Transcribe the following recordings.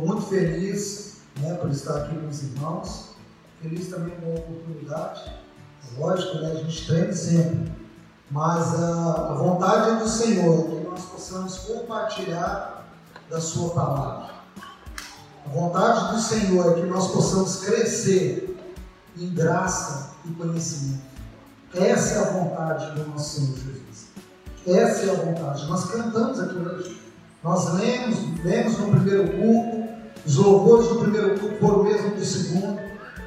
Estou muito feliz né, por estar aqui com os irmãos. Feliz também com a oportunidade. Lógico, né, a gente treina sempre. Mas a, a vontade do Senhor é que nós possamos compartilhar da Sua palavra. A vontade do Senhor é que nós possamos crescer em graça e conhecimento. Essa é a vontade do nosso Senhor Jesus. Essa é a vontade. Nós cantamos aqui hoje. Nós lemos, lemos no primeiro culto, os louvores do primeiro culto foram mesmo do segundo.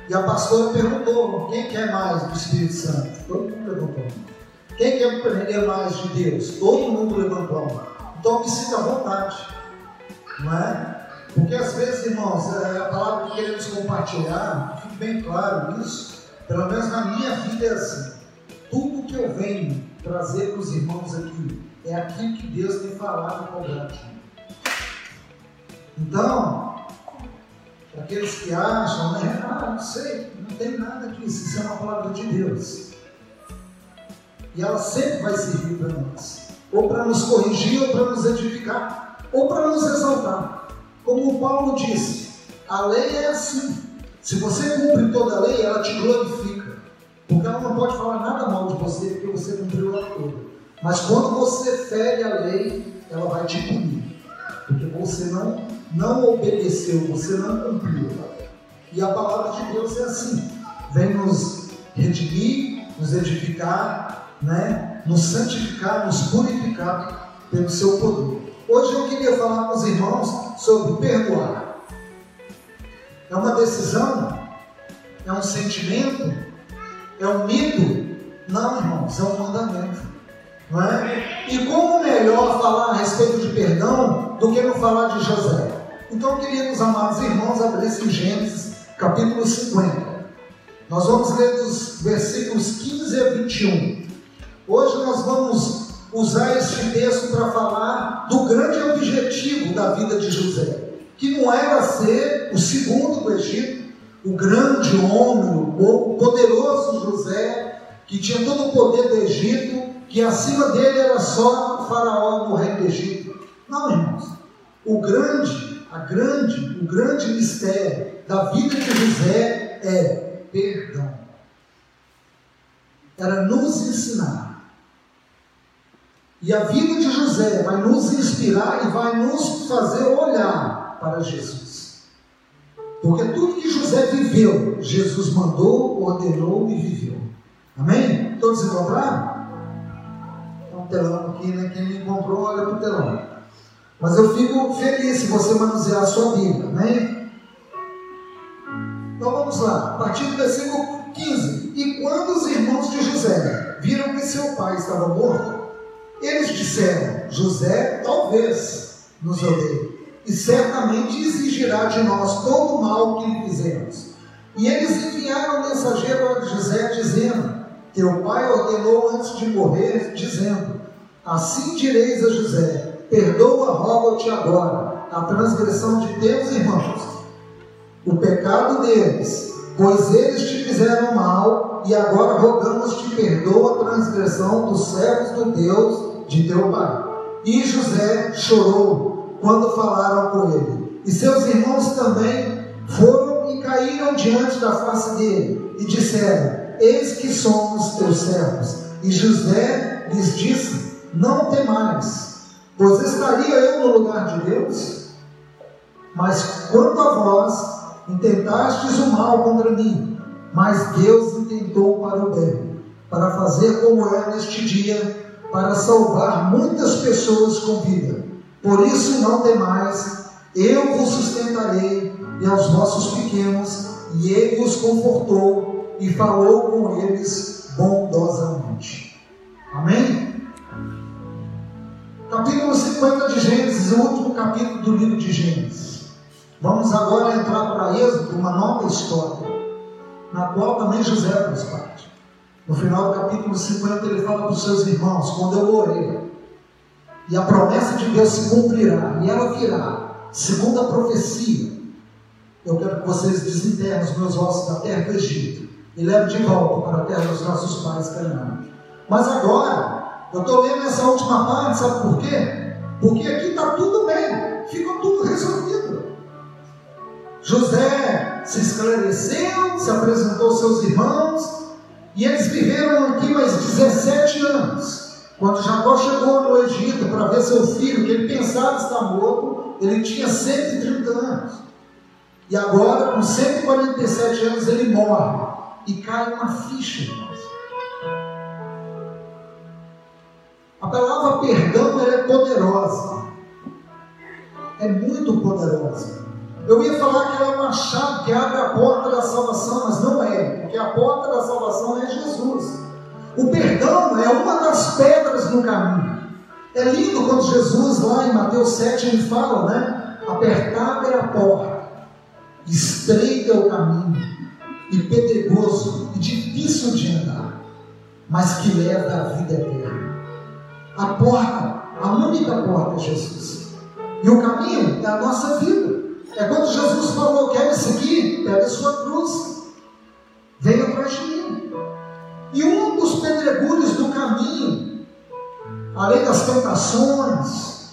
E a pastora perguntou: quem quer mais do Espírito Santo? Todo mundo levantou. Quem quer aprender mais de Deus? Todo mundo levantou. Então me sinta à vontade. Não é? Porque às vezes, irmãos, é a palavra que queremos compartilhar, fique bem claro isso, pelo menos na minha vida é assim. Tudo que eu venho trazer para os irmãos aqui é aquilo que Deus tem falado com o. Então, aqueles que acham, né? Ah, não sei, não tem nada aqui, isso é uma palavra de Deus. E ela sempre vai servir para nós, ou para nos corrigir, ou para nos edificar, ou para nos exaltar. Como Paulo disse, a lei é assim. Se você cumpre toda a lei, ela te glorifica. Porque ela não pode falar nada mal de você, porque você cumpriu ela toda. Mas quando você fere a lei, ela vai te punir. Porque você não, não obedeceu, você não cumpriu. E a palavra de Deus é assim: vem nos redimir, nos edificar, né? nos santificar, nos purificar pelo seu poder. Hoje eu queria falar com os irmãos sobre perdoar. É uma decisão? É um sentimento? É um mito? Não, irmãos, é um mandamento. É? E como melhor falar a respeito de perdão do que não falar de José? Então eu queria que os amados irmãos abrissem Gênesis capítulo 50. Nós vamos ler dos versículos 15 a 21. Hoje nós vamos usar este texto para falar do grande objetivo da vida de José, que não era ser o segundo do Egito, o grande homem, o poderoso José, que tinha todo o poder do Egito, que acima dele era só o faraó no reino do Egito. Não, irmãos. O grande, a grande, o grande mistério da vida de José é perdão. Era nos ensinar e a vida de José vai nos inspirar e vai nos fazer olhar para Jesus. Porque tudo que José viveu, Jesus mandou, ordenou e viveu. Amém? Todos encontraram? Telão aqui, né? Quem me encontrou, olha para o telão. Mas eu fico feliz se você manusear a sua Bíblia. Amém? Então vamos lá, a partir do versículo 15. E quando os irmãos de José viram que seu pai estava morto, eles disseram: José talvez nos odeie, e certamente exigirá de nós todo o mal que lhe fizemos. E eles enviaram um mensageiro a José, dizendo: Teu pai ordenou antes de morrer, dizendo: Assim direis a José: Perdoa, rogo-te agora, a transgressão de teus irmãos, o pecado deles, pois eles te fizeram mal, e agora rogamos-te perdoa a transgressão dos servos do Deus de teu pai. E José chorou quando falaram com ele. E seus irmãos também foram e caíram diante da face dele e disseram: Eis que somos teus servos. E José lhes disse: Não temais, pois estaria eu no lugar de Deus? Mas quanto a vós, intentastes o mal contra mim, mas Deus intentou para o bem, para fazer como é neste dia para salvar muitas pessoas com vida. Por isso não temais, eu vos sustentarei e aos vossos pequenos, e ele os confortou e falou com eles bondosamente. Amém? Capítulo 50 de Gênesis, o último capítulo do livro de Gênesis. Vamos agora entrar para Êxodo, uma nova história, na qual também José faz parte. No final do capítulo 50, ele fala para os seus irmãos: quando eu orei, e a promessa de Deus se cumprirá, e ela virá, segundo a profecia, eu quero que vocês desenterrem os meus ossos da terra do Egito e levem de volta para a terra dos nossos pais Canaã. Mas agora, eu estou lendo essa última parte, sabe por quê? Porque aqui está tudo bem, ficou tudo resolvido. José se esclareceu, se apresentou aos seus irmãos, e eles viveram aqui mais 17 anos. Quando Jacó chegou no Egito para ver seu filho, que ele pensava estar morto, ele tinha 130 anos. E agora, com 147 anos, ele morre. E cai uma ficha, irmãos. A palavra perdão é poderosa. É muito poderosa. Eu ia falar que ela é uma chave que abre a porta da salvação, mas não é, porque a porta da salvação é Jesus. O perdão é uma das pedras no caminho. É lindo quando Jesus, lá em Mateus 7, ele fala, né? Apertada é a porta, estreita é o caminho, e pedregoso e difícil de andar, mas que leva à vida eterna. A porta, a única porta é Jesus. E o caminho é a nossa vida. É quando Jesus falou: Quer me seguir? Pega a sua cruz, venha atrás de mim. E um dos pedregulhos do caminho, além das tentações,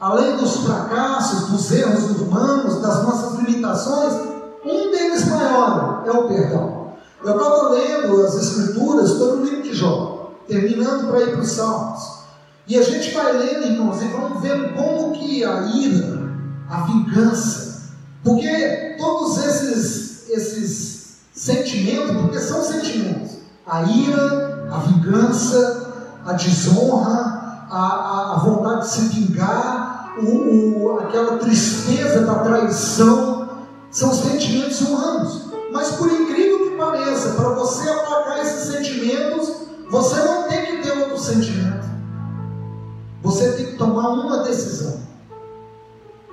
além dos fracassos, dos erros humanos, das nossas limitações, um deles maior é o perdão. Eu estava lendo as Escrituras, todo o livro de Jó, terminando para ir para os Salmos. E a gente vai lendo, irmãos, e vamos ver como que a ira, a vingança, porque todos esses, esses sentimentos, porque são sentimentos, a ira, a vingança, a desonra, a, a vontade de se vingar, o, o, aquela tristeza da traição, são sentimentos humanos. Mas por incrível que pareça, para você apagar esses sentimentos, você não tem que ter outro sentimento. Você tem que tomar uma decisão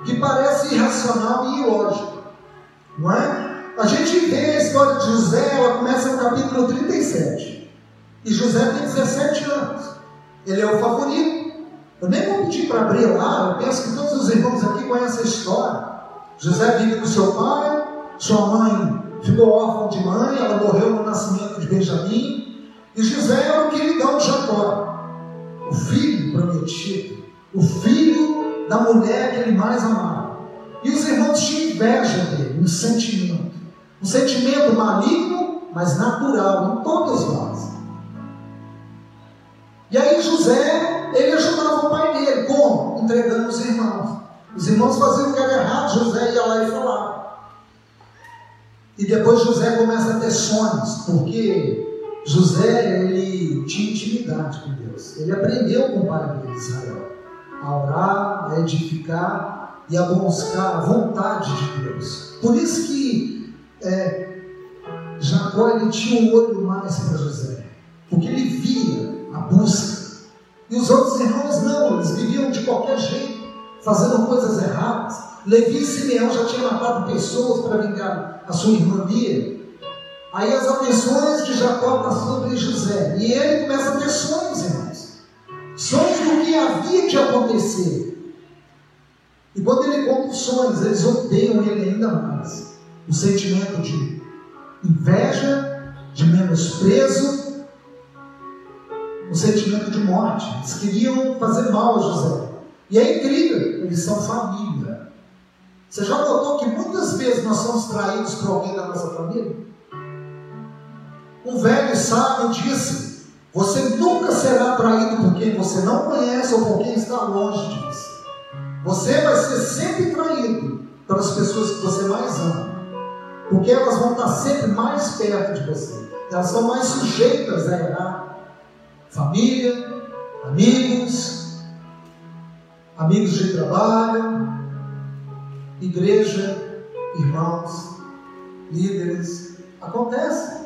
que parece irracional e ilógico, não é? A gente vê a história de José, ela começa no capítulo 37. E José tem 17 anos. Ele é o favorito. Eu nem vou pedir para abrir lá, eu penso que todos os irmãos aqui conhecem a história. José vive com seu pai, sua mãe ficou órfã de mãe, ela morreu no nascimento de Benjamim. E José era o queridão de Jacó, o filho prometido, o filho da mulher que ele mais amava. E os irmãos tinham inveja dele, um sentimento. Um sentimento maligno, mas natural, em todas nós. E aí José, ele ajudava o pai dele, como? Entregando os irmãos. Os irmãos faziam o que era errado, José ia lá e falava. E depois José começa a ter sonhos, porque José, ele tinha intimidade com Deus. Ele aprendeu com o pai dele, Israel, a orar, a edificar e a buscar a vontade de Deus. Por isso que é, Jacó ele tinha um olho mais para José, porque ele via a busca. E os outros irmãos não, eles viviam de qualquer jeito, fazendo coisas erradas. Levi e Simeão já tinham matado pessoas para vingar a sua irmã Bia. Aí as atenções de Jacó estão sobre José. E ele começa a ter sonhos, irmãos. Sonhos do que havia de acontecer. E quando ele conta os sonhos, eles odeiam ele ainda mais um sentimento de inveja, de menosprezo, um sentimento de morte. Eles queriam fazer mal a José. E é incrível, eles são família. Você já notou que muitas vezes nós somos traídos por alguém da nossa família? Um velho sábio disse: Você nunca será traído por quem você não conhece ou por quem está longe de você. Você vai ser sempre traído pelas pessoas que você mais ama porque elas vão estar sempre mais perto de você. Elas são mais sujeitas a errar. Família, amigos, amigos de trabalho, igreja, irmãos, líderes. Acontece.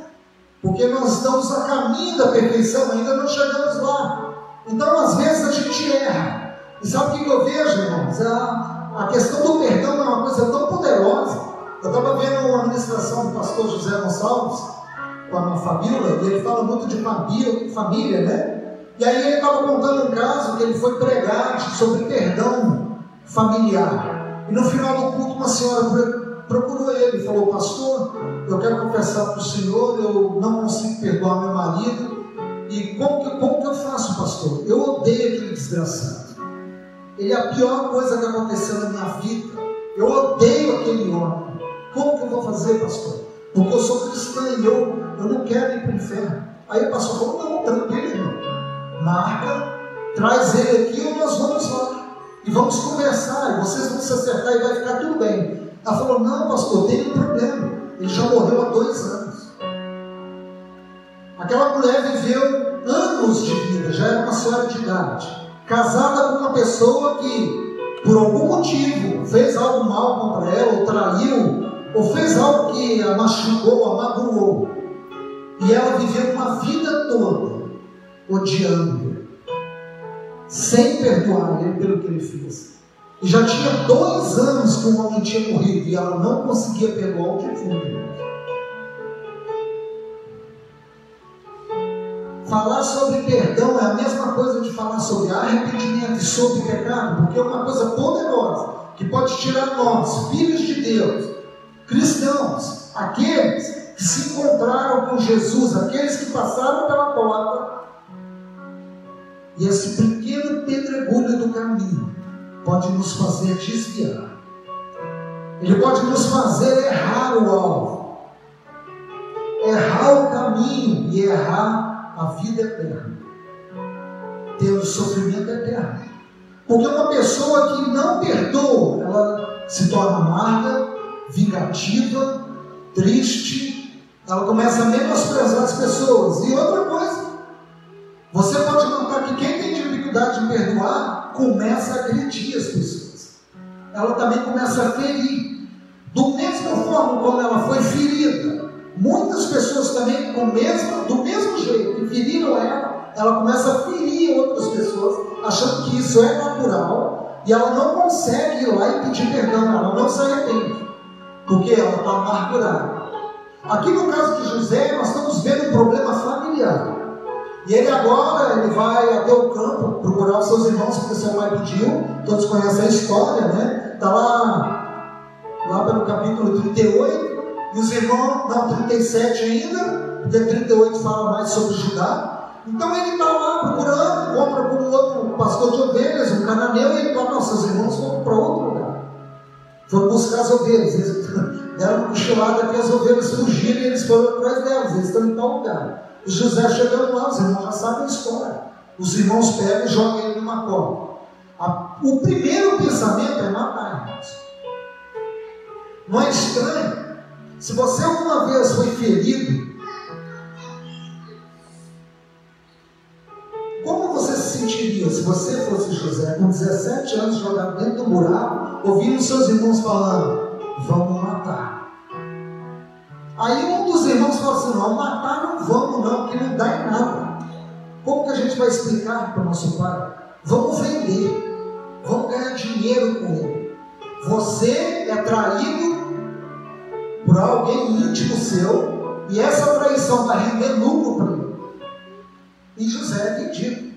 Porque nós estamos a caminho da perfeição, ainda não chegamos lá. Então, às vezes, a gente erra. E sabe o que eu vejo, irmãos? A, a questão do perdão é uma coisa tão poderosa eu estava vendo uma ministração do pastor José Gonçalves com a Fabíola, e ele fala muito de família, família né? E aí ele estava contando um caso que ele foi pregar sobre perdão familiar. E no final do culto, uma senhora procurou ele e falou: Pastor, eu quero confessar para o senhor, eu não consigo perdoar meu marido. E como que, como que eu faço, pastor? Eu odeio aquele desgraçado. Ele é a pior coisa que aconteceu na minha vida. Eu odeio aquele homem. Como que eu vou fazer, pastor? Porque eu sou cristã e eu, eu não quero ir para o inferno. Aí o pastor falou, não, tranquilo, irmão. Marca, traz ele aqui e nós vamos lá. E vamos conversar, e vocês vão se acertar e vai ficar tudo bem. Ela falou, não, pastor, tem um problema. Ele já morreu há dois anos. Aquela mulher viveu anos de vida, já era uma senhora de idade, casada com uma pessoa que, por algum motivo, fez algo mal contra ela, ou traiu, ou fez algo que a machucou, a magoou. E ela viveu uma vida toda odiando sem perdoar ele pelo que ele fez. E já tinha dois anos que o homem tinha morrido e ela não conseguia perdoar o defunto. Falar sobre perdão é a mesma coisa de falar sobre arrependimento e sobre pecado, porque é uma coisa poderosa que pode tirar nós, filhos de Deus, cristãos, aqueles que se encontraram com Jesus, aqueles que passaram pela porta, e esse pequeno pedregulho do caminho pode nos fazer desviar. Ele pode nos fazer errar o alvo, errar o caminho e errar a vida eterna, tendo sofrimento eterno. Porque uma pessoa que não perdoa, ela se torna amarga, vingativa, triste, ela começa a menosprezar as pessoas. E outra coisa, você pode notar que quem tem dificuldade de perdoar começa a agredir as pessoas. Ela também começa a ferir. Do mesmo forma como ela foi ferida, muitas pessoas também, com mesmo, do mesmo jeito que feriram ela, ela começa a ferir outras pessoas, achando que isso é natural, e ela não consegue ir lá e pedir perdão, ela não se arrepende, porque ela está amargurada. Aqui no caso de José, nós estamos vendo um problema familiar. E ele agora ele vai até o campo procurar os seus irmãos, porque seu pai pediu. Todos conhecem a história, né? Está lá, lá pelo capítulo 38. E os irmãos, não, 37 ainda, porque 38 fala mais sobre Judá. Então ele está lá procurando, compra com um outro pastor de ovelhas, um cananeu, e ele fala: Nossos irmãos foram para outro lugar. Foram buscar as ovelhas. Eles deram uma cochilada que as ovelhas fugiram e eles foram atrás delas. Eles estão em tal lugar. José chegando lá, os irmãos já sabem a história. Os irmãos pegam e jogam ele numa cova. O primeiro pensamento é matar, irmãos. Não é estranho? Se você alguma vez foi ferido, como você se sentiria se você fosse José, com 17 anos, jogado dentro do buraco, ouvindo seus irmãos falando: vamos Vai explicar para o nosso pai? Vamos vender, vamos ganhar dinheiro com ele. Você é traído por alguém íntimo seu, e essa traição vai render lucro para ele. E José é vendido.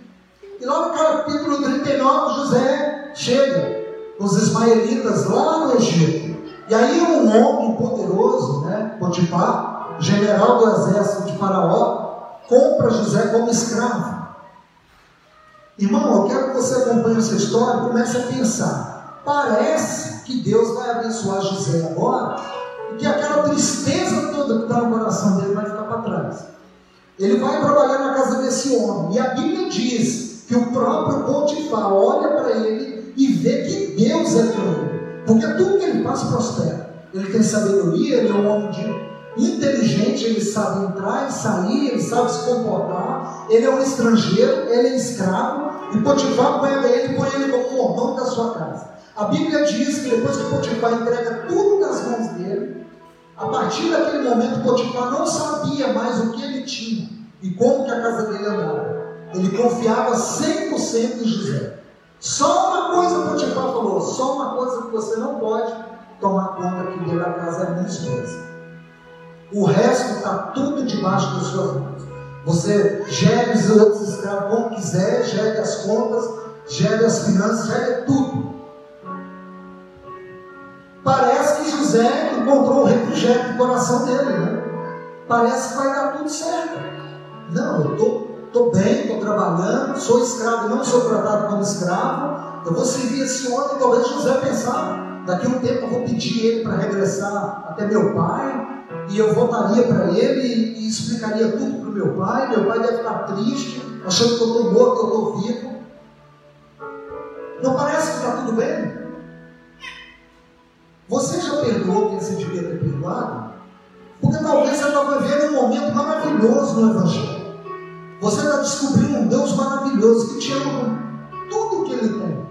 E lá no capítulo 39, José chega, os ismaelitas lá no Egito. E aí um homem poderoso, né, Potifar, general do exército de Faraó, compra José como escravo. Irmão, eu quero que você acompanhe essa história e comece a pensar. Parece que Deus vai abençoar José agora e que aquela tristeza toda que está no coração dele vai ficar para trás. Ele vai trabalhar na casa desse homem. E a Bíblia diz que o próprio Potifar olha para ele e vê que Deus é com ele. Porque tudo que ele faz prospera. Ele tem sabedoria, ele é um homem de inteligente, ele sabe entrar e sair, ele sabe se comportar, ele é um estrangeiro, ele é escravo, e Potifar pega ele põe ele como mordomo da sua casa. A Bíblia diz que depois que Potifar entrega tudo nas mãos dele, a partir daquele momento Potifar não sabia mais o que ele tinha e como que a casa dele andava. Ele confiava 100% em José. Só uma coisa Potifar falou, só uma coisa que você não pode tomar conta aqui dentro da casa é minha esposa. O resto está tudo debaixo das suas mãos. Você gere os outros escravos como quiser, gere as contas, gere as finanças, gere tudo. Parece que José encontrou o refrigério do coração dele, né? Parece que vai dar tudo certo. Não, eu estou estou bem, estou trabalhando, sou escravo, não sou tratado como escravo, eu vou servir esse homem. Talvez José pensava, daqui a um tempo eu vou pedir ele para regressar até meu pai, e eu voltaria para ele e, explicaria tudo para o meu pai. Meu pai deve estar triste, achando que eu estou morto, que eu estou vivo. Não parece que está tudo bem? Você já perdoou quem você devia ter perdoado? Porque talvez você estava vivendo um momento maravilhoso no Evangelho. Você está descobrindo um Deus maravilhoso que te ama com tudo que Ele tem.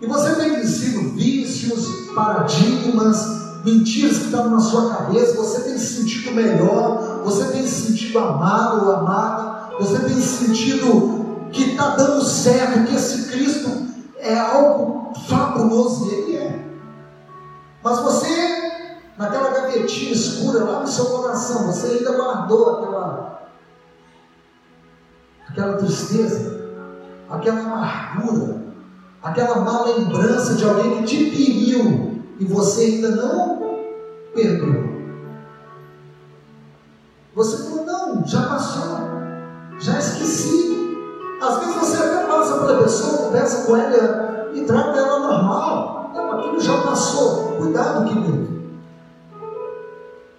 E você tem vencido vícios, paradigmas, mentiras que estavam na sua cabeça. Você tem se sentido melhor. Você tem se sentido amado ou amada. Você tem se sentido que está dando certo, que esse Cristo é algo fabuloso Ele é. Mas você, naquela gavetinha escura lá no seu coração, você ainda guardou aquela, aquela tristeza, aquela amargura, aquela má lembrança de alguém que te feriu e você ainda não Você falou, não, já passou, já esqueci. Às vezes você até passa pela pessoa, conversa com ela e trata ela normal. Não, aquilo já passou. Cuidado, querido.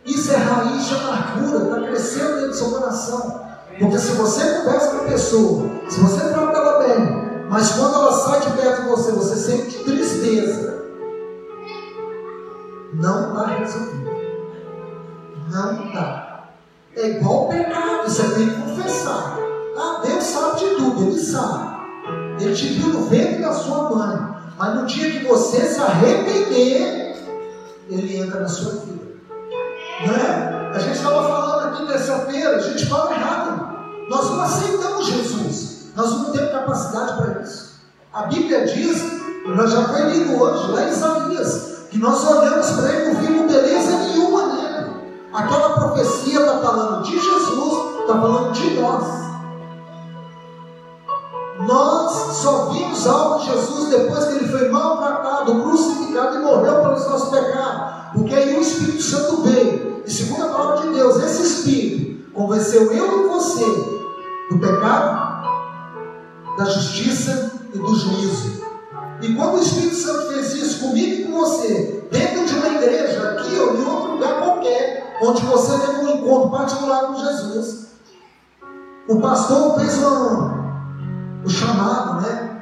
Isso é raiz de amargura, está crescendo dentro do seu coração. Porque se você conversa com a pessoa, se você trata ela bem, mas quando ela sai de perto de você, você sente tristeza, não está resolvido. Não está. É igual pecado, você tem que confessar. Ah, Deus sabe de tudo, Ele sabe. Ele te viu no ventre da sua mãe. Mas no dia que você se arrepender, Ele entra na sua vida. Não é? A gente estava falando aqui terça-feira, a gente fala errado. Nós não aceitamos Jesus. Nós não temos capacidade para isso. A Bíblia diz, nós já foi lido hoje, lá em Isaías, que nós olhamos para ele não vimos beleza nenhuma nele. Aquela profecia está falando de Jesus, está falando de nós. Nós só vimos algo de Jesus depois que ele foi maltratado, crucificado e morreu pelos nossos pecados. Porque aí o Espírito Santo veio. E segundo a palavra de Deus, esse Espírito convenceu eu e você do pecado, da justiça e do juízo. E quando o Espírito Santo fez isso comigo e com você, dentro de uma igreja, aqui ou em outro lugar qualquer, onde você teve um encontro particular com Jesus, o pastor fez o chamado, né?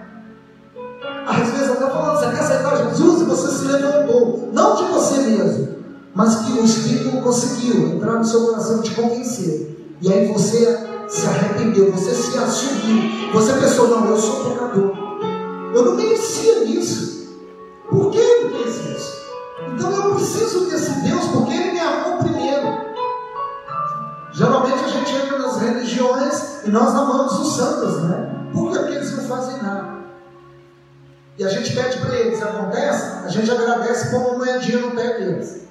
Às vezes até falando, você quer aceitar Jesus e você se levantou, não de você mesmo, mas que o Espírito conseguiu entrar no seu coração e te convencer. E aí você se arrependeu, você se assumiu, você pensou, não, eu sou pecador. Eu não merecia isso. Por que ele fez isso? Então eu preciso desse Deus porque ele me amou primeiro. Geralmente a gente entra nas religiões e nós amamos os santos, né? Por que eles não fazem nada? E a gente pede para eles, acontece, a gente agradece como uma moedinha no pé deles.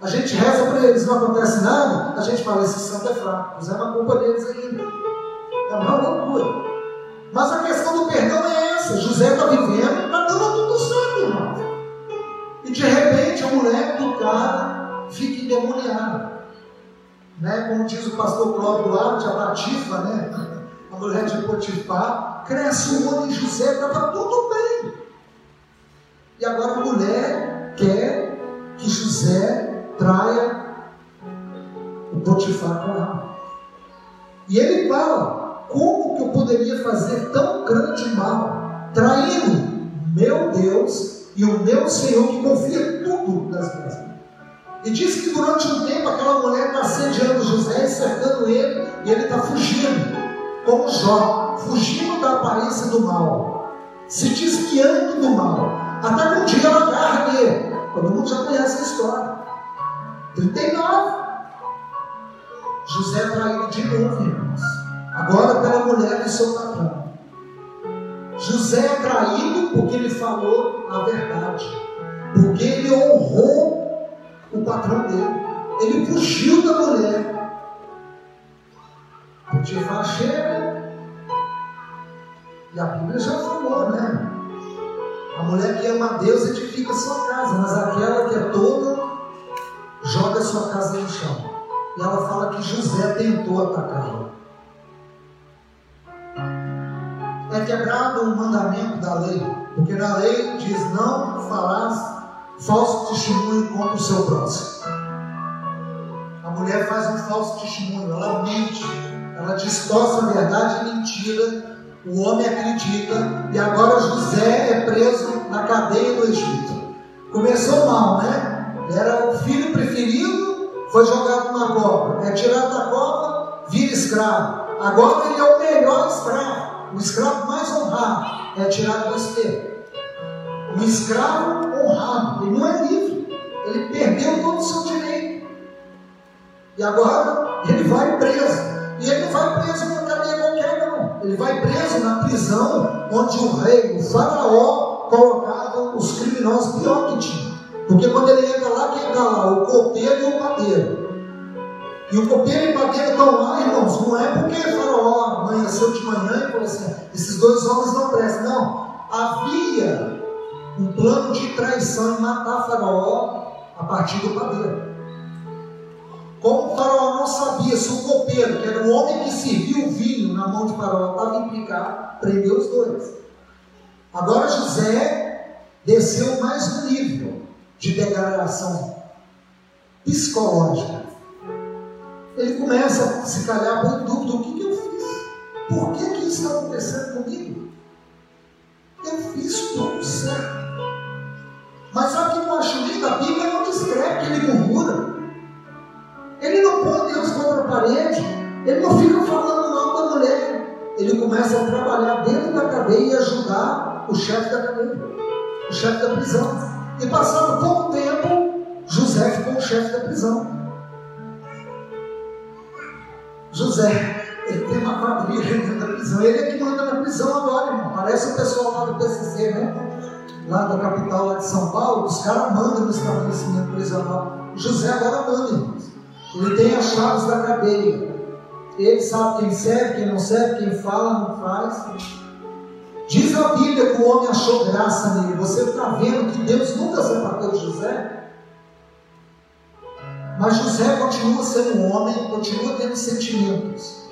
A gente reza para eles, não acontece nada, a gente fala, esse santo é fraco, pusemos a culpa deles ainda. É uma loucura. Mas a questão do perdão é José está vivendo, está dando tudo certo, irmão. E de repente a mulher do cara fica endemoniada. Né? Como diz o pastor Cláudio lá, de Abatifa, né? mulher de Potifar, cresce o homem José, estava tudo bem. E agora a mulher quer que José traia o Potifar com ela. E ele fala: como que eu poderia fazer tão grande mal, traindo meu Deus e o meu Senhor que confia tudo nas minhas mãos? E diz que durante um tempo aquela mulher está assediando José, cercando ele, e ele está fugindo como Jó, fugindo da aparência do mal, se desviando do mal, até que um dia ela agarra nele. Todo mundo já conhece a história. 39. José traído de novo, irmãos. Agora pela mulher de seu patrão. José é traído porque ele falou a verdade. Porque ele honrou o patrão dele. Ele fugiu da mulher. Potifar chega, e a Bíblia já falou, né? A mulher que ama a Deus edifica a sua casa, mas aquela que é toda, joga a sua casa no chão. E ela fala que José tentou atacá-la. Quebrado o mandamento da lei, porque na lei diz: não farás falso testemunho contra o seu próximo. A mulher faz um falso testemunho, ela mente, ela distorce a verdade e mentira. O homem acredita e agora José é preso na cadeia do Egito. Começou mal, né? Era o filho preferido, foi jogado na cova, é tirado da cova, vira escravo. Agora ele é o melhor escravo, o escravo mais honrado, é tirado do esteiro. Um escravo honrado, ele não é livre, ele perdeu todo o seu direito. E agora ele vai preso. E ele não vai preso numa cadeia qualquer, não. Ele vai preso na prisão onde o rei, o faraó, colocava os criminosos pior que tinha. Porque quando ele entra lá, quem está lá? O copeiro e o padeiro. E o copeiro e o padeiro estão lá, irmãos, não é porque faraó amanheceu de manhã e falou assim, esses dois homens não prestam. Não. Havia um plano de traição e matar Faraó a partir do padeiro. Como Faraó não sabia se o copeiro, que era o homem que serviu o vinho na mão de Faraó, estava implicado, prendeu os dois. Agora José desceu mais um nível de degradação psicológica. Ele começa se calhar por dúvida: o que, que eu fiz? Por que, que isso está acontecendo comigo? Eu fiz tudo certo. Mas sabe o que eu acho lindo? A Bíblia não descreve que ele murmura. Ele não põe Deus contra a parede. Ele não fica falando mal da mulher. Ele começa a trabalhar dentro da cadeia e ajudar o chefe da cadeia, o chefe da prisão. E passado pouco tempo, José ficou o chefe da prisão. José, ele tem uma quadrilha dentro da prisão. Ele é que manda na prisão agora, irmão. Parece o pessoal lá do PCC, né? lá da capital lá de São Paulo, os caras mandam no estabelecimento prisional. José agora manda, irmãos. Ele tem as chaves da cadeia. Ele sabe quem serve, quem não serve, quem fala, não faz. Diz a Bíblia que o homem achou graça nele. Você está vendo que Deus nunca se apartou de José? Mas José continua sendo um homem, continua tendo sentimentos.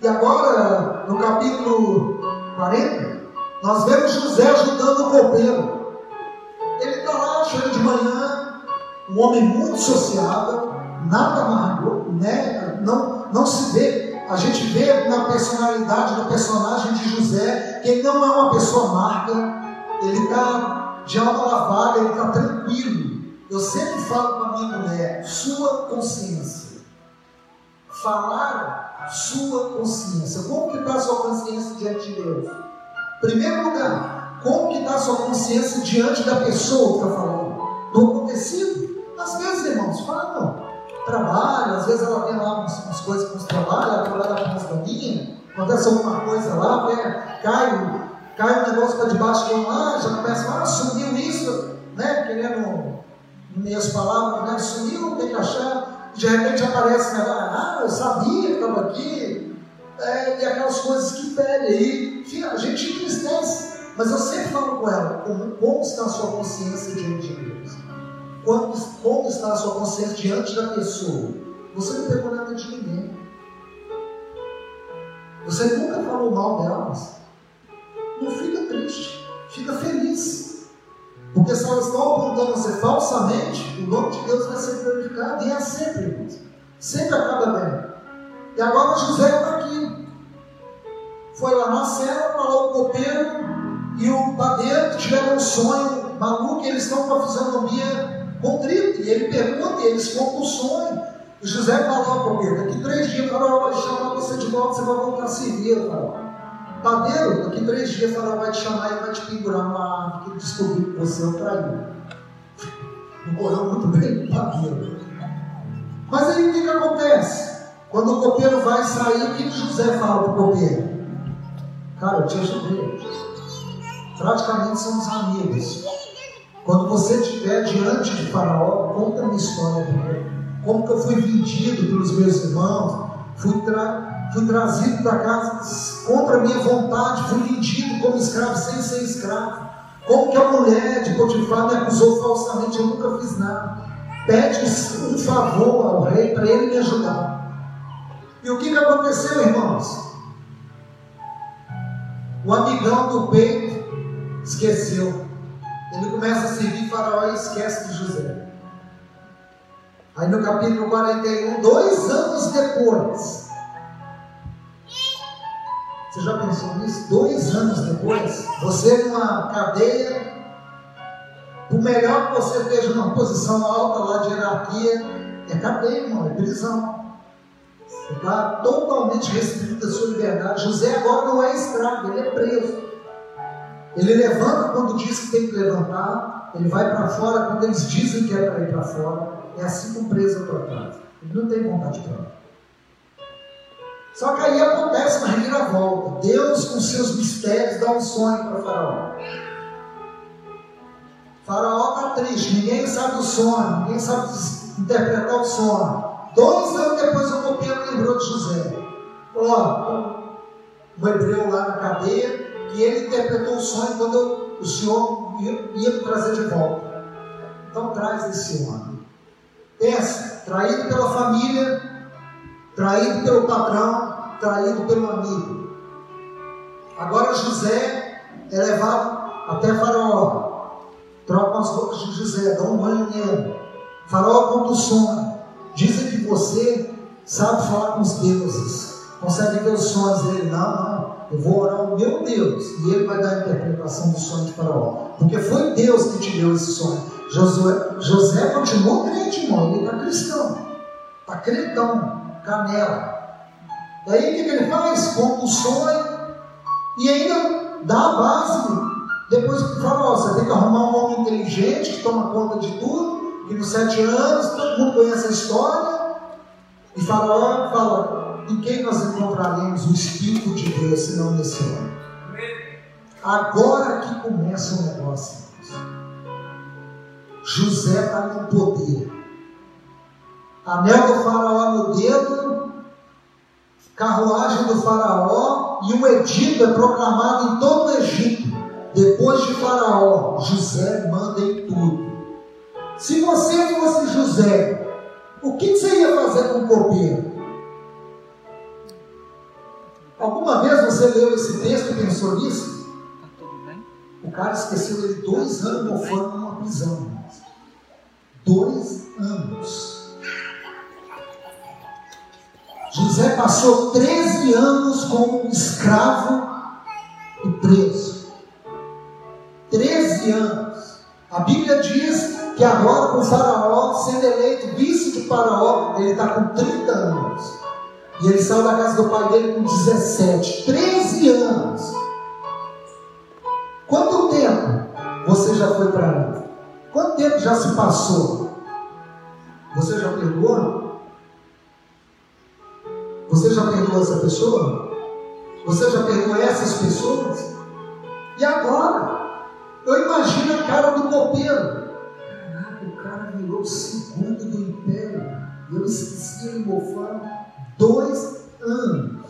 E agora, no capítulo 40, nós vemos José ajudando o copeiro. Ele está lá, chega de manhã, um homem muito sociável, nada amargo, né? não, não se vê. A gente vê na personalidade do personagem de José que ele não é uma pessoa amarga, ele está de alma lavada, ele está tranquilo. Eu sempre falo para minha mulher, sua consciência. Falar sua consciência. Como que está sua consciência diante de Deus? Primeiro lugar, como que está sua consciência diante da pessoa que está falando? Do acontecido? Às vezes, irmãos, falam, trabalho, às vezes ela tem lá umas, umas coisas com os trabalhos, ela trabalha com as galinhas, acontece alguma coisa lá, né, cai, cai um negócio para debaixo de lá, já começa, ah, sumiu isso, né, querendo, meias palavras, né, sumiu, tem que achar, de repente aparece, né, ah, eu sabia que estava aqui, é, e aquelas coisas que pede aí. Enfim, a gente entristece. Mas eu sempre falo com ela, como, como está a sua consciência diante de Deus? Como, como está a sua consciência diante da pessoa? Você não pegou nada de ninguém. Você nunca falou mal delas. Não fica triste, fica feliz. Porque se elas estão apontando você falsamente, o nome de Deus vai ser glorificado. E é sempre, irmãos. Sempre acaba bem. E agora José está aqui. Foi lá na cela, falou o copeiro e o padeiro tiveram um sonho maluco eles estão com a fisionomia contrita. E ele pergunta e eles contam o sonho. E José falou ao copeiro: daqui três dias o faraó vai chamar você de volta, você vai voltar a servir, faraó. Padeiro, daqui três dias faraó vai te chamar e vai te pendurar numa árvore que descobriu que você é o traído. Não correu muito bem, padeiro. Mas aí o que, que acontece? Quando o copeiro vai sair, o que José fala para o copeiro? Cara, eu te ajudei. Praticamente somos amigos. Quando você estiver diante de Faraó, conta a minha história Como que eu fui vendido pelos meus irmãos, fui, tra fui trazido para casa contra a minha vontade, fui vendido como escravo sem ser escravo. Como que a mulher de Potifar me acusou falsamente, eu nunca fiz nada. Pede um favor ao rei para ele me ajudar. E o que, que aconteceu, irmãos? O amigão do peito esqueceu. Ele começa a servir Faraó e esquece de José. Aí no capítulo 41, dois anos depois, você já pensou nisso? Dois anos depois, você numa cadeia, por melhor que você esteja numa posição alta lá de hierarquia, é cadeia, irmão, é prisão. Você está totalmente restrito da sua liberdade. José agora não é escravo, ele é preso. Ele levanta quando diz que tem que levantar, ele vai para fora quando eles dizem que é para ir para fora. É assim um preso é tratado. Ele não tem vontade própria. Só que aí acontece uma reviravolta. Deus, com seus mistérios, dá um sonho para Faraó. Faraó está triste, ninguém sabe o sonho, ninguém sabe interpretar o sonho. Dois anos depois o copeiro lembrou de José. Ó, um hebreu lá na cadeia, que ele interpretou o sonho quando o Senhor ia me trazer de volta. Então traz esse homem. Pensa, traído pela família, traído pelo patrão, traído pelo amigo. Agora José é levado até Faraó. Troca as roupas de José, dá um banho nele. Faraó conta o sonho. Dizem que você sabe falar com os deuses. Consegue ver os sonhos dele? Não, não. Eu vou orar ao meu Deus e ele vai dar a interpretação do sonho de Faraó. Porque foi Deus que te deu esse sonho. Josué, José continuou crente, irmão. Ele está cristão. Está crentão. Canela. Daí o que, que ele faz? Sonho e ainda dá a base. Depois que fala, você tem que arrumar um homem inteligente que toma conta de tudo, que nos sete anos todo mundo conhece a história. E Faraó fala, em quem nós encontraremos o Espírito de Deus, senão nesse homem? Agora que começa o negócio. José está no poder. Anel do faraó no dedo, carruagem do faraó e um edito é proclamado em todo o Egito. Depois de faraó, José manda em tudo. Se você fosse José, o que você ia fazer com o copeiro? Alguma vez você leu esse texto e pensou nisso? O cara esqueceu ele dois anos mofando numa prisão. Dois anos. José passou 13 anos como escravo e preso. 13 anos. A Bíblia diz que agora com Faraó, sendo eleito vice de Faraó, ele está com 30 anos. E ele saiu da casa do pai dele com 17. 13 anos. Quanto tempo você já foi para lá? Quanto tempo já se passou? Você já perdoou? Você já perdoou essa pessoa? Você já perdoou essas pessoas? E agora? Eu imagino a cara do copeiro. Caraca, o cara virou o segundo do império. Eu esqueci ele mofando dois anos.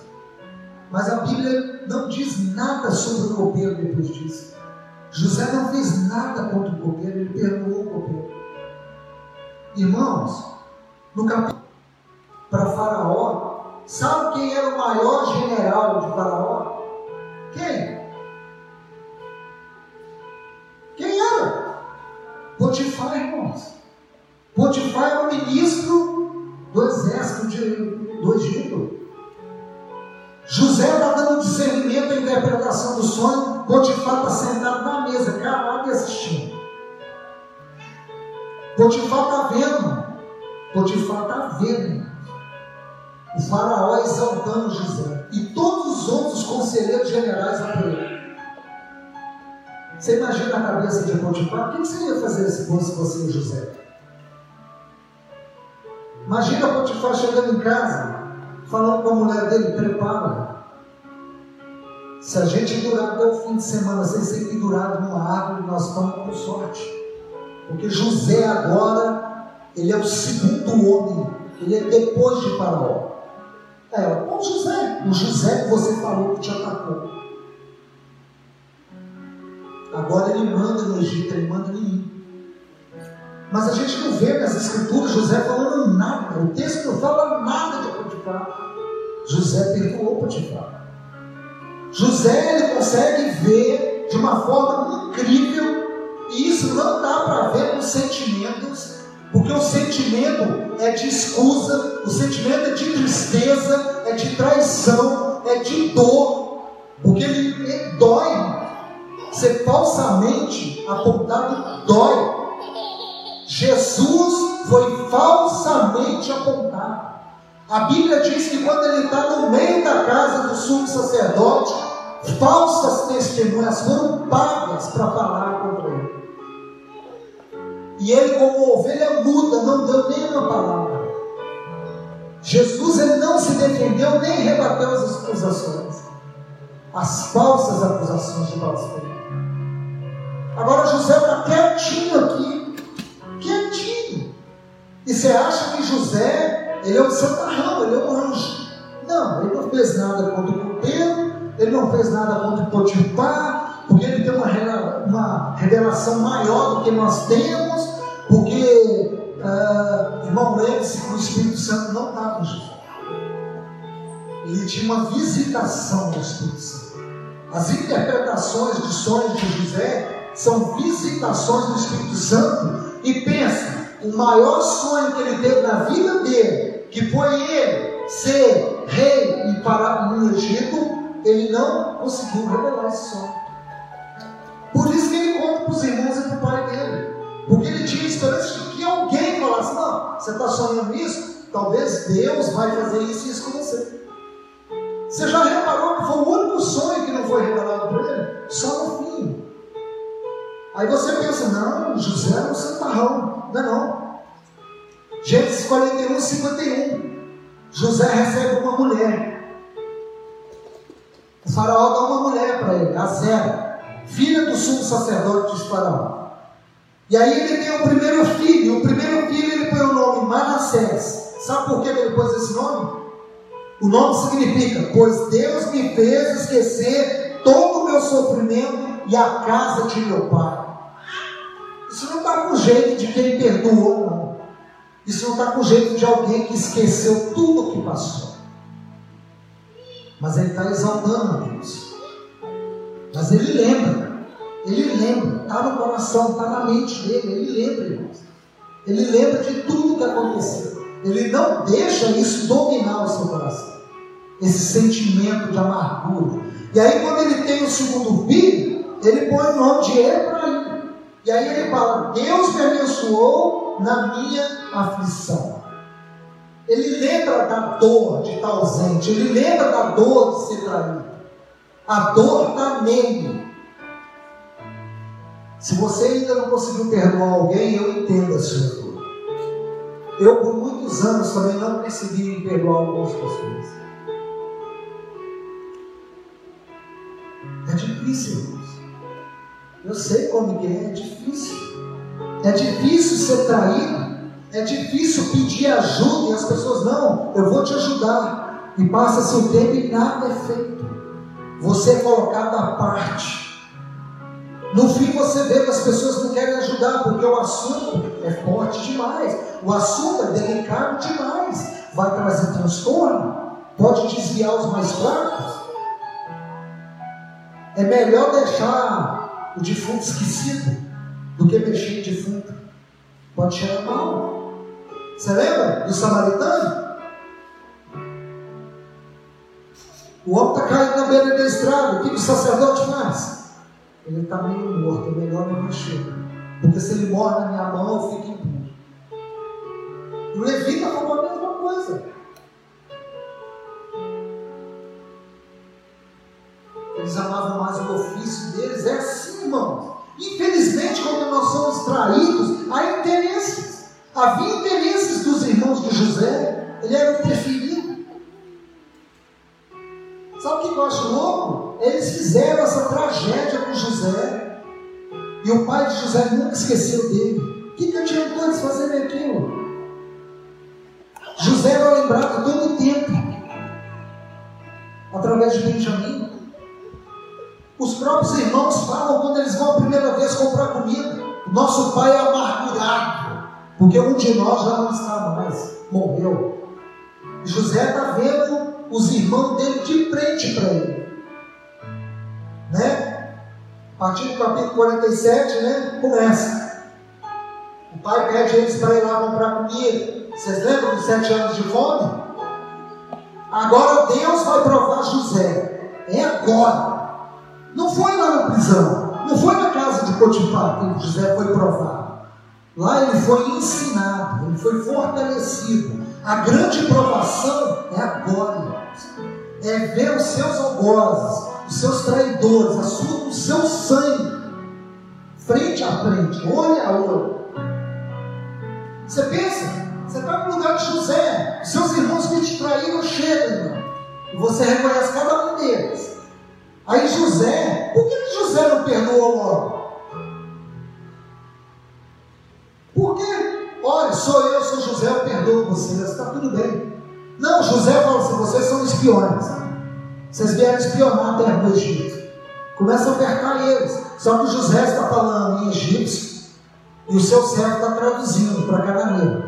Mas a Bíblia não diz nada sobre o copeiro depois disso. José não fez nada contra o copeiro, ele perdoou o copeiro. Irmãos, no capítulo para Faraó, sabe quem era o maior general de Faraó? Quem? Quem era? Potifar, irmãos. Potifar era o ministro do exército de, do Egito. José está dando discernimento à interpretação do sonho. Potifar está sentado na mesa, calado e assistindo. Potifar está vendo. Potifar está vendo. O faraó exaltando José. E todos os outros conselheiros generais apoiando. Você imagina a cabeça de Potifar? O que você ia fazer se fosse você, José? Imagina Potifar chegando em casa, falando com a mulher dele: prepara. Se a gente durar até o fim de semana sem ser pendurado numa árvore, nós estamos com sorte. Porque José agora, ele é o segundo homem, ele é depois de Faraó. É, o José, o José que você falou que te atacou. Agora ele manda no Egito, ele manda em. Mas a gente não vê nas escrituras José falando nada. O texto não fala nada de Potifar. José perdoou Potifar. José ele consegue ver de uma forma incrível E isso não dá para ver nos sentimentos, porque o sentimento é de escusa, o sentimento é de tristeza, é de traição, é de dor, porque ele, ele dói. Ser falsamente apontado dói. Jesus foi falsamente apontado. A Bíblia diz que quando ele está no meio da casa do sumo sacerdote, falsas testemunhas foram pagas para falar contra ele. E ele, como ovelha muda, não deu nenhuma palavra. Jesus ele não se defendeu nem rebateu as acusações, as falsas acusações de blasfêmia. Agora José está quietinho aqui. E você acha que José, ele é um santarrão, ele é um anjo. Não, ele não fez nada contra o Pedro, ele não fez nada contra o Potifar, porque ele tem uma, uma revelação maior do que nós temos, porque, uh, irmão, lembre-se que o Espírito Santo não estava em José. Ele tinha uma visitação do Espírito Santo. As interpretações de sonhos de José são visitações do Espírito Santo. E pensa, o maior sonho que ele teve na vida dele, que foi ele ser rei e parar no Egito, ele não conseguiu revelar esse sonho. Por isso que ele conta para os irmãos e para o pai dele. Porque ele tinha esperança de que alguém falasse: Não, você está sonhando isso? Talvez Deus vai fazer isso e isso com você. Você já reparou que foi o único sonho que não foi revelado para ele? Só no. Aí você pensa: Não, José era um santarrão. Não é não. Gênesis 41, 51. José recebe uma mulher. O faraó dá uma mulher para ele, a Zera, filha do sumo sacerdote de Faraó. E aí ele tem o primeiro filho, o primeiro filho ele põe o nome Manassés. Sabe por que ele pôs esse nome? O nome significa, pois Deus me fez esquecer todo o meu sofrimento e a casa de meu pai. Isso não está com jeito de quem perdoou, não. Isso não está com jeito de alguém que esqueceu tudo o que passou. Mas ele está exaltando a Deus. Mas ele lembra. Ele lembra. Está no coração, está na mente dele. Ele lembra, irmãos. Ele lembra de tudo que aconteceu. Ele não deixa isso dominar o seu coração. Esse sentimento de amargura. E aí, quando ele tem o segundo filho, ele põe o nome de Efraim. E aí ele fala: Deus me abençoou na minha aflição. Ele lembra da dor de estar ausente, ele lembra da dor de ser traído. A dor está nele. Se você ainda não conseguiu perdoar alguém, eu entendo a sua dor. Eu, por muitos anos, também não consegui perdoar algumas pessoas. É difícil. Eu sei como é, é difícil. É difícil ser traído. É difícil pedir ajuda e as pessoas, não, eu vou te ajudar. E passa-se o tempo e nada é feito. Você é colocado à parte. No fim você vê que as pessoas não querem ajudar, porque o assunto é forte demais, o assunto é delicado demais, vai trazer transtorno, pode desviar os mais fracos. É melhor deixar o defunto esquecido do que mexer em defunto. Pode cheirar mal. Você lembra do samaritano? O homem está caído na beira da estrada. O que o sacerdote faz? Ele está meio morto. É melhor não mexer. Porque se ele morre na minha mão, eu fico impuro. O levita falou a mesma coisa. Eles amavam mais o ofício deles. É assim, irmãos. Infelizmente, quando nós somos traídos, há interesses. Havia interesses dos irmãos de José, ele era o preferido. Sabe o que eu acho louco? Eles fizeram essa tragédia com José, e o pai de José nunca esqueceu dele. O que, que adiantou eles fazerem aquilo? José era lembrado todo o tempo, através de Benjamim. Os próprios irmãos falam quando eles vão a primeira vez comprar comida: nosso pai é amargurado. Porque um de nós já não está mais, morreu. José está vendo os irmãos dele de frente para ele. Né? A partir do capítulo 47, né? Começa. O pai pede eles para ir lá comprar comida. Vocês lembram dos sete anos de fome? Agora Deus vai provar José. É agora. Não foi lá na prisão. Não foi na casa de Potifar que José foi provado. Lá ele foi ensinado, ele foi fortalecido. A grande provação é agora, é ver os seus algozes, os seus traidores, a sua, o seu sangue, frente a frente, olho a olho. Você pensa, você está no lugar de José, os seus irmãos que te traíram chegam, e você reconhece cada um deles. Aí José, por que, que José não perdoou logo? Porque, olha, sou eu, sou José, eu perdoo vocês, está tudo bem. Não, José fala assim: vocês são espiões. Vocês vieram espionar a terra do Egito. Começa a apertar eles. Só que José está falando em egípcio e o seu servo está traduzindo para cananeu.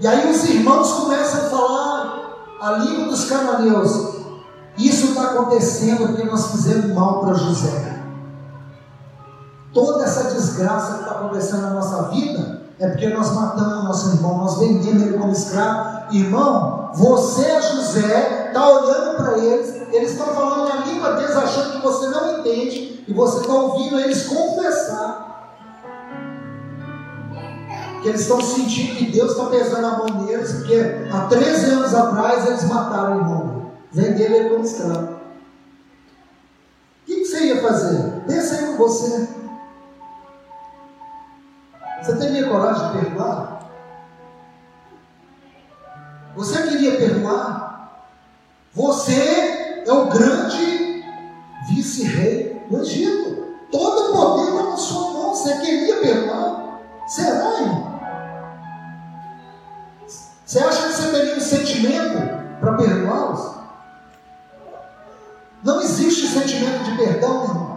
E aí os irmãos começam a falar a língua dos cananeus. Isso está acontecendo porque nós fizemos mal para José. Toda essa desgraça que está acontecendo na nossa vida é porque nós matamos nosso irmão, nós vendemos ele como escravo. Irmão, você, José, está olhando para eles, eles estão falando a língua deles, achando que você não entende, e você está ouvindo eles confessar. Que eles estão sentindo que Deus está pesando a mão neles, porque há 13 anos atrás eles mataram o irmão, venderam ele como escravo. O que você ia fazer? Pensa aí com você. Você teria coragem de perdoar? Você queria perdoar? Você é o grande vice-rei do Egito. Todo o poder está na sua mão. Você queria perdoar? Será, irmão? Você acha que você teria um sentimento para perdoá-los? Sentimento de perdão, irmão.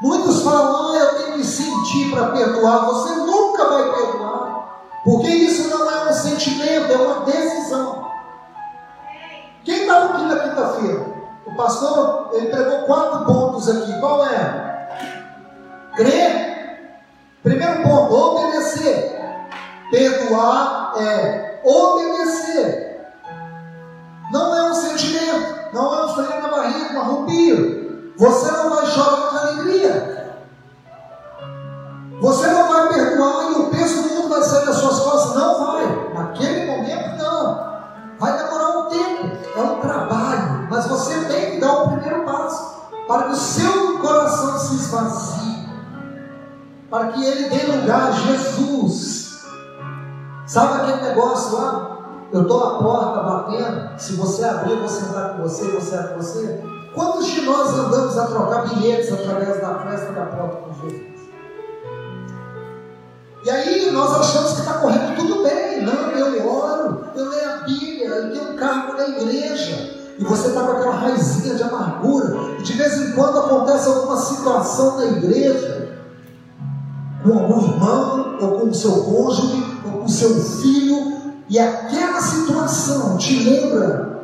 Muitos falam, ah, eu tenho que sentir para perdoar. Você nunca vai perdoar. Porque isso não é um sentimento, é uma decisão. Quem estava aqui na quinta-feira? O pastor, ele pregou quatro pontos aqui. Qual é? Crer. Primeiro ponto, obedecer. Perdoar é obedecer. Não é um sentimento, não é um frio na barriga, um arrupio. Você não vai chorar de alegria. Você não vai perdoar e o peso do mundo vai sair das suas costas. Não vai. Naquele momento, não. Vai demorar um tempo. É um trabalho. Mas você tem que dar o primeiro passo. Para que o seu coração se esvazie. Para que ele dê lugar a Jesus. Sabe aquele negócio lá? Eu estou à porta batendo. Se você abrir, eu sentar com você, você é com você. Quantos de nós andamos a trocar bilhetes através da festa da porta com Jesus? E aí nós achamos que está correndo tudo bem. Não, eu oro, eu leio a Bíblia, eu tenho um cargo na igreja. E você está com aquela raizinha de amargura. E de vez em quando acontece alguma situação na igreja, com algum irmão, ou com o seu cônjuge, ou com o seu filho, e aquela situação te lembra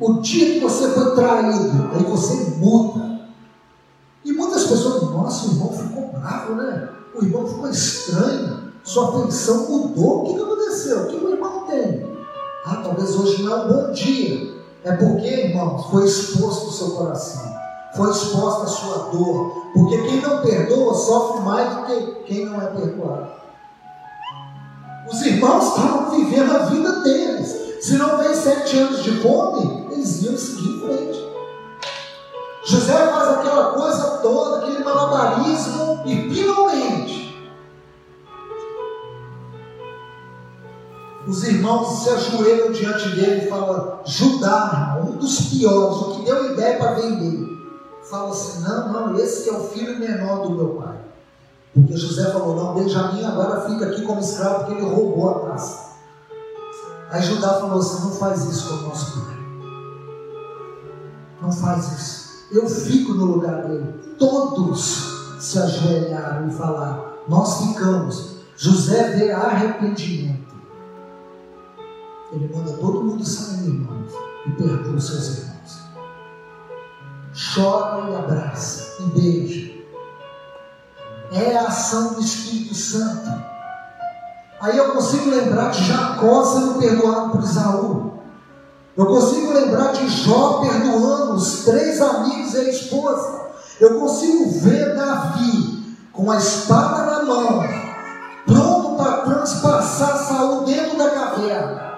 o dia que você foi traído, aí você muda. E muitas pessoas, nossa, o irmão ficou bravo, né? O irmão ficou estranho, sua afeição mudou. O que, aconteceu? O que o irmão tem? Ah, talvez hoje não é um bom dia. É porque, irmão, foi exposto o seu coração, foi exposta a sua dor. Porque quem não perdoa sofre mais do que quem não é perdoado. Os irmãos estavam vivendo a vida deles. Se não tem sete anos de fome, eles iam seguir em frente. José faz aquela coisa toda, aquele malabarismo, e finalmente os irmãos se ajoelham diante dele e falam: Judá, um dos piores, o que deu ideia para vender. Fala assim: não, não, esse é o filho menor do meu pai. Porque José falou: não, Benjamim agora fica aqui como escravo porque ele roubou a praça. Aí Judá falou assim: não faz isso com o nosso pai. Não faz isso. Eu fico no lugar dele. Todos se ajoelharam e falaram: Nós ficamos. José vê arrependimento. Ele manda todo mundo sair, irmãos, e perdoa os seus irmãos. Chora e abraça, e beija. ação do Espírito Santo. Aí eu consigo lembrar de Jacó sendo perdoado por Isaú. Eu consigo lembrar de Jó perdoando os três amigos e a esposa. Eu consigo ver Davi com a espada na mão, pronto para transpassar Saul dentro da caverna.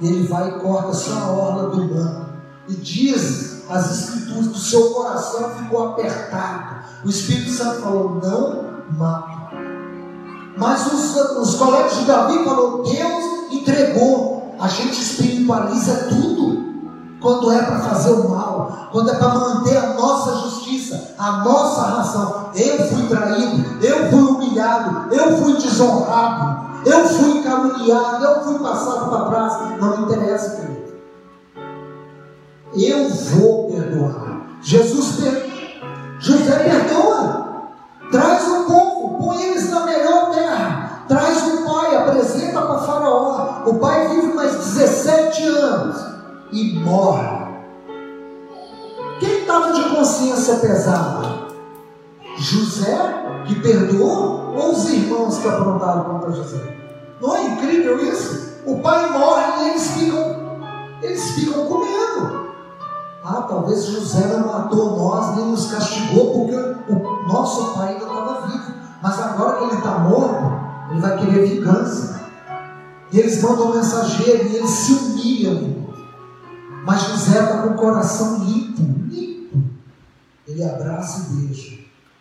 Ele vai e corta só a orla do manto. E diz as escrituras que o seu coração ficou apertado. O Espírito Santo falou: não mata. Mas os, os colegas de Davi falaram: Deus entregou. A gente espiritualiza tudo quando é para fazer o mal, quando é para manter a nossa justiça, a nossa razão. Eu fui traído, eu fui humilhado, eu fui desonrado, eu fui caluniado, eu fui passado para trás. Não interessa, querido. Eu vou perdoar. Jesus perdoa. José perdoa. Traz o povo, põe eles na melhor terra. Traz o pai, apresenta para Faraó. O pai vive mais 17 anos e morre. Quem estava de consciência pesada? José, que perdoou, ou os irmãos que aprontaram contra José? Não é incrível isso? O pai morre e eles ficam, eles ficam com medo. Ah, talvez José não matou nós, nem nos castigou, porque o nosso pai ainda estava vivo. Mas agora que ele está morto, ele vai querer vingança. E eles mandam mensageiro e eles se humilham. Mas José está com o coração limpo, limpo. Ele abraça e beija.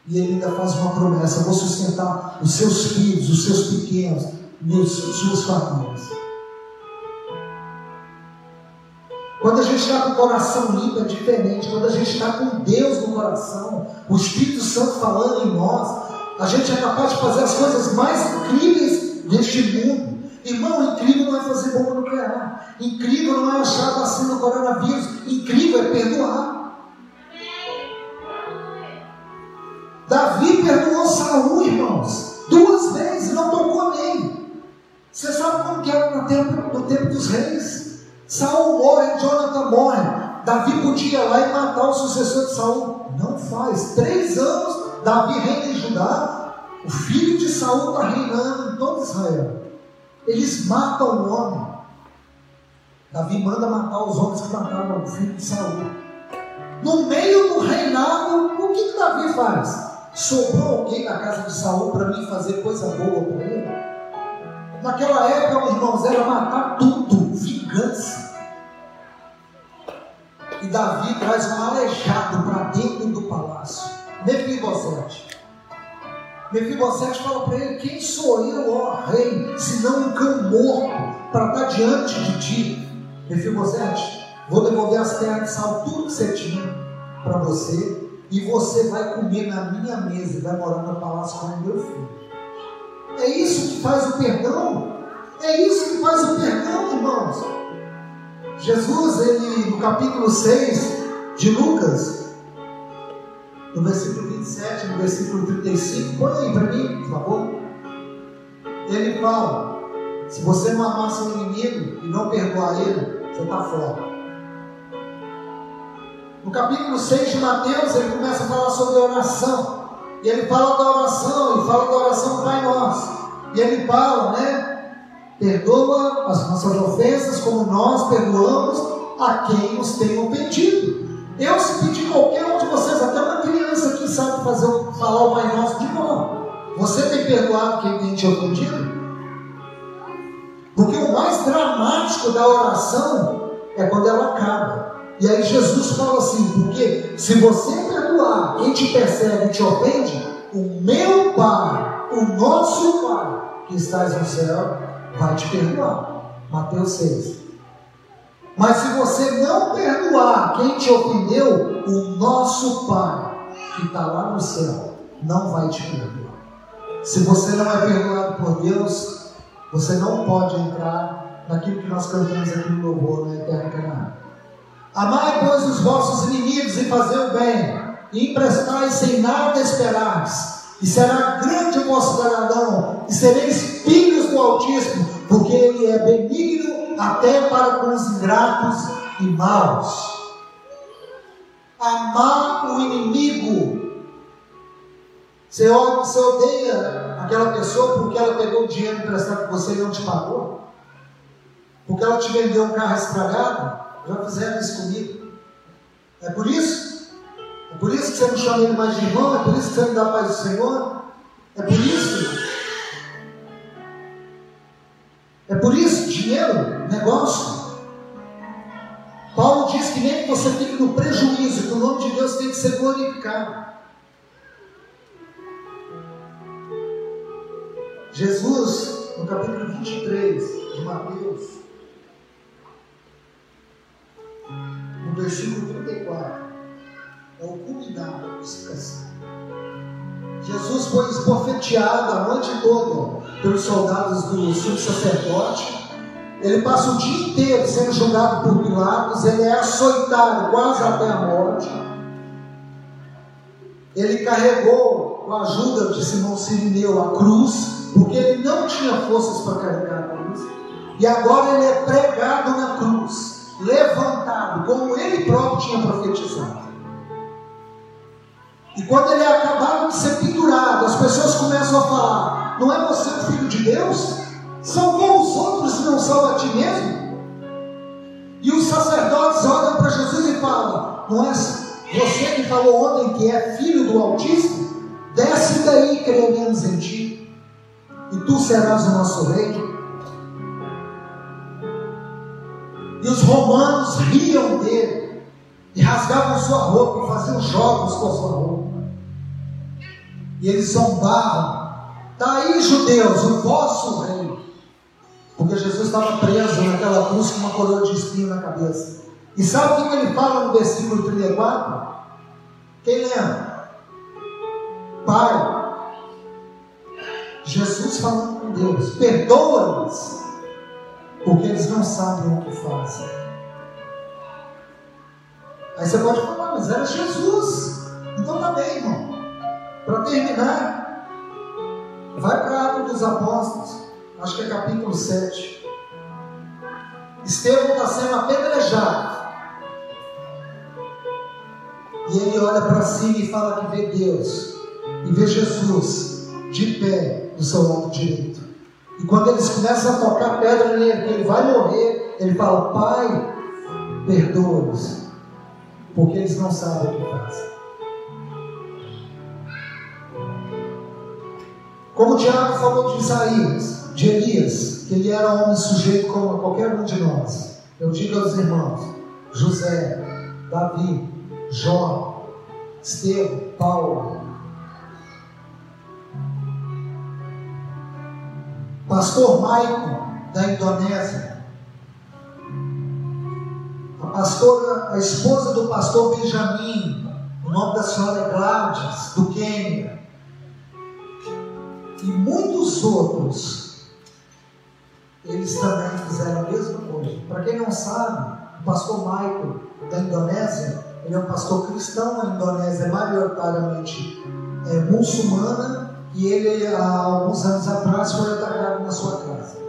E ele ainda faz uma promessa: vou sustentar os seus filhos, os seus pequenos, meus, suas famílias. Quando a gente está com o coração limpo é diferente. Quando a gente está com Deus no coração, o Espírito Santo falando em nós, a gente é capaz de fazer as coisas mais incríveis deste mundo. Irmão, incrível não é fazer bomba nuclear. Incrível não é achar a vacina do coronavírus. Incrível é perdoar. Davi perdoou Saul, irmãos, duas vezes, não tocou nele. Você sabe como que era no tempo, no tempo dos reis? Saul morre, Jonathan morre. Davi podia ir lá e matar o sucessor de Saul. Não faz. Três anos, Davi reina em Judá. O filho de Saul está reinando em todo Israel. Eles matam o homem. Davi manda matar os homens que mataram o filho de Saul. No meio do reinado, o que, que Davi faz? Sobrou alguém na casa de Saul para mim fazer coisa boa para ele? Naquela época, irmãos, era matar tudo, vingança. E Davi traz um aleijado para dentro do palácio. Mefibosete. Mefibosete fala para ele: Quem sou eu, ó rei, senão um cão morto para estar diante de ti? Mefibosete, vou devolver as terras de sal, tudo que você tinha para você, e você vai comer na minha mesa e vai morar no palácio com o meu filho. É isso que faz o perdão. É isso que faz o perdão, irmãos. Jesus, ele, no capítulo 6 de Lucas, no versículo 27, no versículo 35, põe aí para mim, por favor. Ele fala: se você não amar seu inimigo e não perdoar ele, você está fora. No capítulo 6 de Mateus, ele começa a falar sobre oração. E ele fala da oração, e fala da oração Pai Nosso. E ele fala, né? Perdoa as nossas ofensas como nós perdoamos a quem nos tem ofendido. Eu, se pedir qualquer um de vocês, até uma criança que sabe fazer, falar o Pai Nosso de boa, você tem perdoado quem tem te ofendido? Porque o mais dramático da oração é quando ela acaba. E aí Jesus fala assim: porque se você perdoar quem te persegue e te ofende, o meu Pai, o nosso Pai, que estás no céu, vai te perdoar. Mateus 6. Mas se você não perdoar quem te ofendeu, o nosso Pai, que está lá no céu, não vai te perdoar. Se você não é perdoado por Deus, você não pode entrar naquilo que nós cantamos aqui no louvor, na Eterna Canaã. Amai, pois, os vossos inimigos e fazer o bem, e emprestai sem nada esperais, e será grande o vosso galardão, e sereis filhos do Altíssimo, porque Ele é benigno até para com os ingratos e maus. Amar o inimigo Você, odeia aquela pessoa porque ela pegou o dinheiro emprestado que você e não te pagou? Porque ela te vendeu um carro estragado? Já fizeram isso comigo. É por isso? É por isso que você não chama ele mais de irmão? É por isso que você não dá paz do Senhor? É por isso? É por isso? Dinheiro? Negócio? Paulo diz que nem que você fique no prejuízo, que o nome de Deus tem que ser glorificado. Jesus, no capítulo 23 de Mateus, no versículo 34, é o culminar da crucificação. Jesus foi esbofeteado a noite toda pelos soldados do sumo sacerdote. Ele passa o dia inteiro sendo julgado por Pilatos, ele é açoitado quase até a morte. Ele carregou, com a ajuda de Simão Sirineu, a cruz porque ele não tinha forças para carregar a cruz, e agora ele é pregado na cruz, levantado, como ele próprio tinha profetizado. E quando ele é acabado de ser pendurado, as pessoas começam a falar: Não é você o filho de Deus? Salvou os outros e não salva a ti mesmo? E os sacerdotes olham para Jesus e falam: é você que falou ontem que é filho do Altíssimo? Desce daí e creremos em ti e tu serás o nosso rei. E os romanos riam dele, e rasgavam sua roupa, e faziam jogos com a sua roupa. E eles zombavam. Está aí, judeus, o vosso rei. Porque Jesus estava preso naquela cruz com uma coroa de espinho na cabeça. E sabe o que ele fala no versículo 34? Quem lembra? Pai, Jesus falando com Deus: perdoa-lhes, porque eles não sabem o que fazem. Aí você pode falar, mas era Jesus. Então tá bem, irmão. Para terminar, vai para Atos dos Apóstolos, acho que é capítulo 7. Estevão está sendo apedrejado. E ele olha para cima e fala que vê Deus e vê Jesus de pé do seu lado direito. E quando eles começam a tocar pedra nele, que ele vai morrer, ele fala: Pai, perdoa-os, porque eles não sabem o que fazem. Como o Tiago falou de Isaías, de Elias, que ele era um homem sujeito como qualquer um de nós. Eu digo aos irmãos: José, Davi, Jó, Estevão, Paulo, pastor Maicon, da Indonésia, a pastora, a esposa do pastor Benjamin, o nome da senhora Gladys, do Quênia, e muitos outros, eles também fizeram a mesma coisa. Para quem não sabe, o pastor Michael da Indonésia, ele é um pastor cristão, a Indonésia é maioritariamente é, muçulmana, e ele, há alguns anos atrás, foi atacado na sua casa.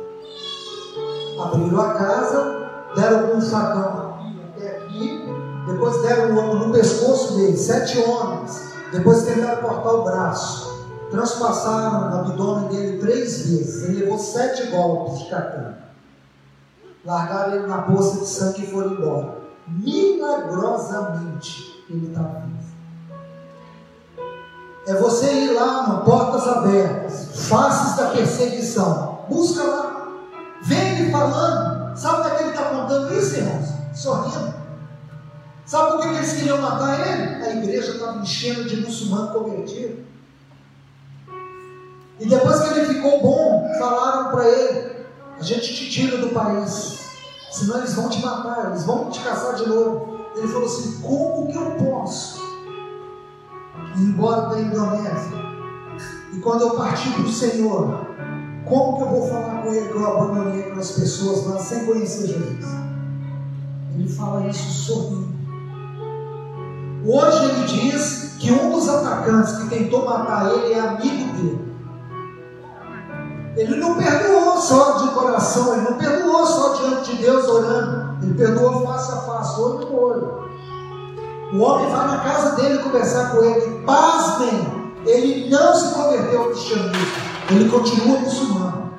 Abriram a casa, deram um facão até aqui, depois deram um outro no pescoço dele, sete homens. Depois tentaram cortar o braço, transpassaram o abdômen dele três vezes. Ele levou sete golpes de katana. Largaram ele na bolsa de sangue e foram embora. Milagrosamente, ele está vivo é você ir lá no Portas Abertas, Faces da Perseguição. Busca lá. Vem ele falando. Sabe por que ele está contando isso, irmãos? Sorrindo. Sabe por que eles queriam matar ele? A igreja estava enchendo de muçulmano convertido. E depois que ele ficou bom, falaram para ele: a gente te tira do país, senão eles vão te matar, eles vão te caçar de novo. Ele falou assim: como que eu posso embora da Indonésia. E quando eu partir para o Senhor, como que eu vou falar com ele que eu abandonei aquelas pessoas lá sem conhecer Jesus? Ele fala isso sorrindo. Hoje ele diz que um dos atacantes que tentou matar ele é amigo dele. Ele não perdoou só de coração, ele não perdoou só diante de Deus orando. Ele perdoou face a face, olho no olho. O homem vai na casa dele conversar com ele. Pasmem, Ele não se converteu ao cristianismo, ele continua muçulmano.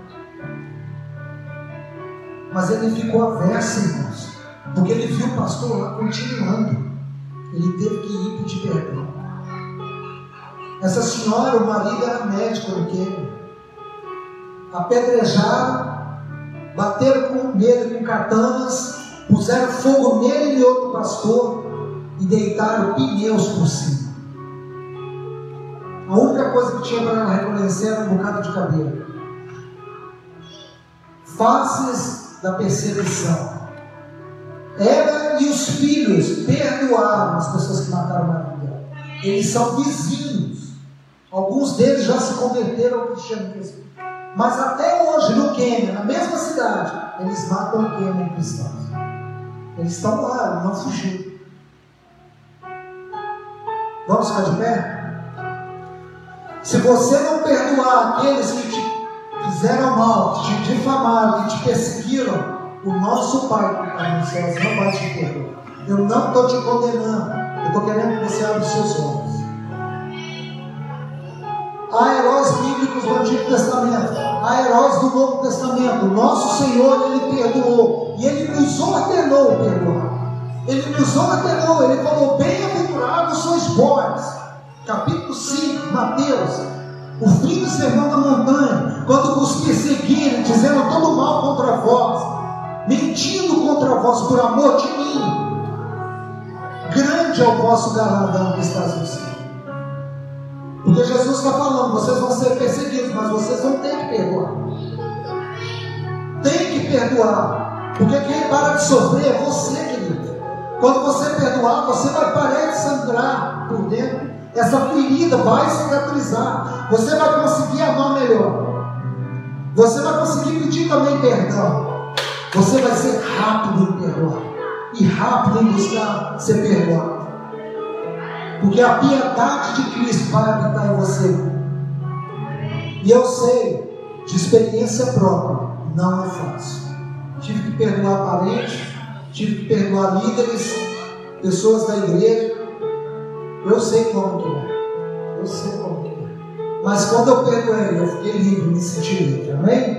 Mas ele ficou averso, irmãos, porque ele viu o pastor lá continuando. Ele teve que ir pedir perdão. Essa senhora, o marido era médico Quênia. Apedrejaram, bateram com nele com katanas, puseram fogo nele e outro pastor e deitaram pneus por cima. A única coisa que tinha para reconhecer era um bocado de cabelo. Faces da perseguição. Ela e os filhos perdoaram as pessoas que mataram Maria. Eles são vizinhos. Alguns deles já se converteram ao cristianismo. Mas até hoje, no Quênia, na mesma cidade, eles matam o Quênia cristãos. Eles estão lá, não fugiram. Vamos ficar de pé? Se você não perdoar aqueles que te fizeram mal, que te difamaram, que te perseguiram, o nosso Pai que está nos céus não vai te perdoar. Eu não estou te condenando. Eu estou querendo que você abra os seus olhos. Há heróis bíblicos do Antigo Testamento, há heróis do Novo Testamento. Nosso Senhor, Ele perdoou. E Ele nos ordenou perdoar. Ele nos ordenou, Ele falou: Bem-aventurados sois vós. Capítulo 5, Mateus. O fim do sermão da montanha, quando vos perseguirem, dizendo todo mal contra vós, mentindo contra vós por amor de mim, grande é o vosso galardão que está no céu. Porque Jesus está falando, vocês vão ser perseguidos, mas vocês vão ter que perdoar. Tem que perdoar. Porque quem para de sofrer é você, querido. Quando você perdoar, você vai parar de sangrar por dentro. Essa ferida vai cicatrizar. Você vai conseguir amar melhor. Você vai conseguir pedir também perdão. Você vai ser rápido em perdoar e rápido em buscar ser perdoado. Porque a piedade de Cristo vai habitar em você. E eu sei, de experiência própria, não é fácil. Tive que perdoar parentes, tive que perdoar líderes, pessoas da igreja. Eu sei como que é. Eu sei como que é. Mas quando eu perdoei, eu fiquei livre, me senti livre. Amém?